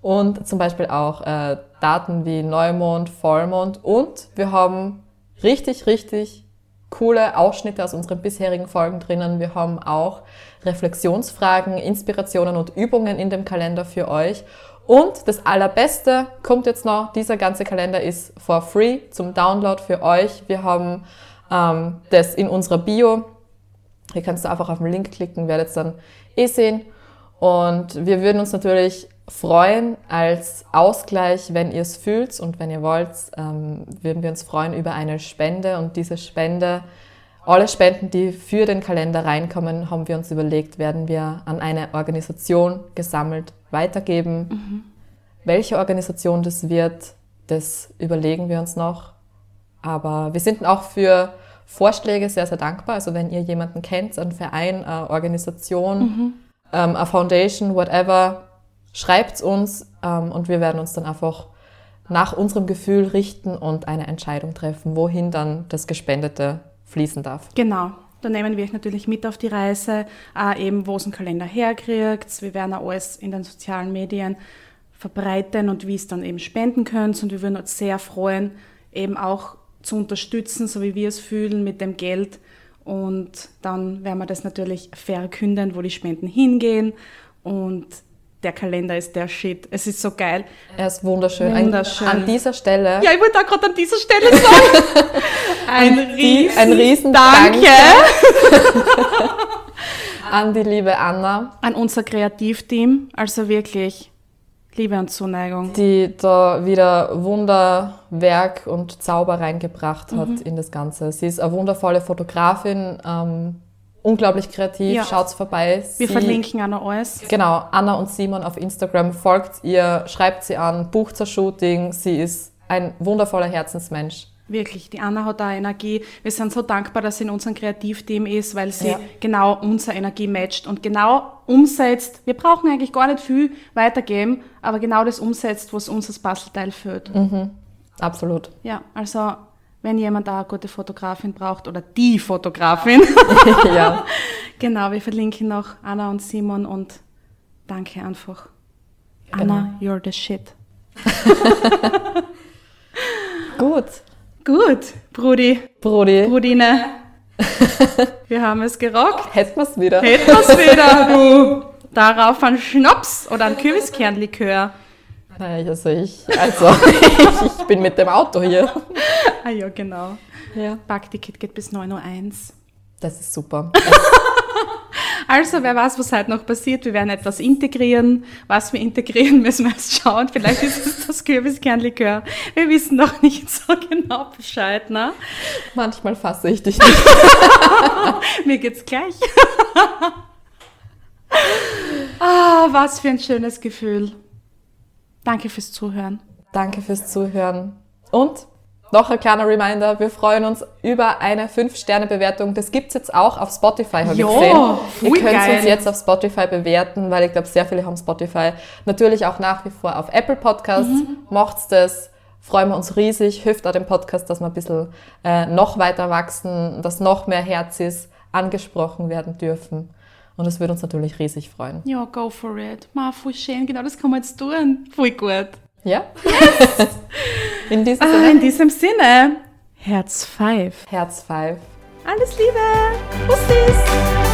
und zum Beispiel auch äh, Daten wie Neumond, Vollmond und wir haben richtig, richtig coole Ausschnitte aus unseren bisherigen Folgen drinnen. Wir haben auch Reflexionsfragen, Inspirationen und Übungen in dem Kalender für euch. Und das Allerbeste kommt jetzt noch, dieser ganze Kalender ist for free zum Download für euch. Wir haben ähm, das in unserer Bio. Ihr könnt da einfach auf den Link klicken, werdet es dann eh sehen. Und wir würden uns natürlich freuen als Ausgleich, wenn ihr es fühlt und wenn ihr wollt, ähm, würden wir uns freuen über eine Spende und diese Spende, alle Spenden, die für den Kalender reinkommen, haben wir uns überlegt, werden wir an eine Organisation gesammelt weitergeben. Welche Organisation das wird, das überlegen wir uns noch. Aber wir sind auch für Vorschläge sehr, sehr dankbar. Also wenn ihr jemanden kennt, einen Verein, eine Organisation, ähm, eine Foundation, whatever, schreibt uns ähm, und wir werden uns dann einfach nach unserem Gefühl richten und eine Entscheidung treffen, wohin dann das Gespendete fließen darf. Genau. Da nehmen wir euch natürlich mit auf die Reise, auch eben, wo es einen Kalender herkriegt. Wir werden auch alles in den sozialen Medien verbreiten und wie es dann eben spenden könnt. Und wir würden uns sehr freuen, eben auch zu unterstützen, so wie wir es fühlen mit dem Geld. Und dann werden wir das natürlich verkünden, wo die Spenden hingehen. Und der Kalender ist der Shit. Es ist so geil. Er ist wunderschön. Ein- Wunderschön. An dieser Stelle Ja, ich wollte auch gerade an dieser Stelle sagen. <laughs> Ein die- riesen, ein riesen Danke. <laughs> an die liebe Anna, an unser Kreativteam. Also wirklich Liebe und Zuneigung. die da wieder Wunderwerk und Zauber reingebracht hat Mhm. in das Ganze. Sie ist eine wundervolle Fotografin, ähm, unglaublich kreativ. Ja. Schaut's vorbei. Wir Sie- verlinken auch noch alles. Genau, Anna und Simon auf Instagram. Folgt ihr, schreibt sie an, bucht ein Shooting. Sie ist ein wundervoller Herzensmensch. Wirklich, die Anna hat da Energie. Wir sind so dankbar, dass sie in unserem Kreativteam ist, weil sie Ja. genau unsere Energie matcht und genau umsetzt. Wir brauchen eigentlich gar nicht viel weitergeben, aber genau das umsetzt, was uns das Puzzleteil führt. Absolut. Ja, also wenn jemand da eine gute Fotografin braucht oder die Fotografin, <laughs> ja. <laughs> genau, wir verlinken noch Anna und Simon und danke einfach. Anna, you're the shit. <laughs> Gut. Gut, Brudi, Brudi, Brudine. Wir haben es gerockt. hätten wir's wieder. Hätten wir's wieder, du. Darauf ein Schnaps oder ein Kürbiskernlikör. Naja, also ich, also ich, ich bin mit dem Auto hier. <laughs> Ah ja, genau. Ja. Backticket geht bis 9.01 Uhr. Das ist super. Also, wer weiß, was heute noch passiert. Wir werden etwas integrieren. Was wir integrieren, <laughs> müssen wir erst schauen. Vielleicht ist es das Kürbiskernlikör. Wir wissen noch nicht so genau Bescheid, ne? Manchmal fasse ich dich nicht. <laughs> Mir geht's gleich. ah, was für ein schönes Gefühl. Danke fürs Zuhören. Danke fürs Zuhören. Und noch ein kleiner Reminder, wir freuen uns über eine 5-Sterne-Bewertung. Das gibt es jetzt auch auf Spotify, habe ich gesehen. Ihr könnt uns jetzt auf Spotify bewerten, weil ich glaube, sehr viele haben Spotify. Natürlich auch nach wie vor auf Apple Podcasts. Mhm. Macht's das. Freuen wir uns riesig. Hilft auch dem Podcast, dass wir ein bisschen äh, noch weiter wachsen, dass noch mehr Herzis angesprochen werden dürfen. Und das würde uns natürlich riesig freuen. Ja, go for it. Ma, voll schön. Genau das kann man jetzt tun. Voll gut. Ja? Yes. in, diesem ah, in diesem Sinne, Herz 5. Herz 5. Alles Liebe. Bussis.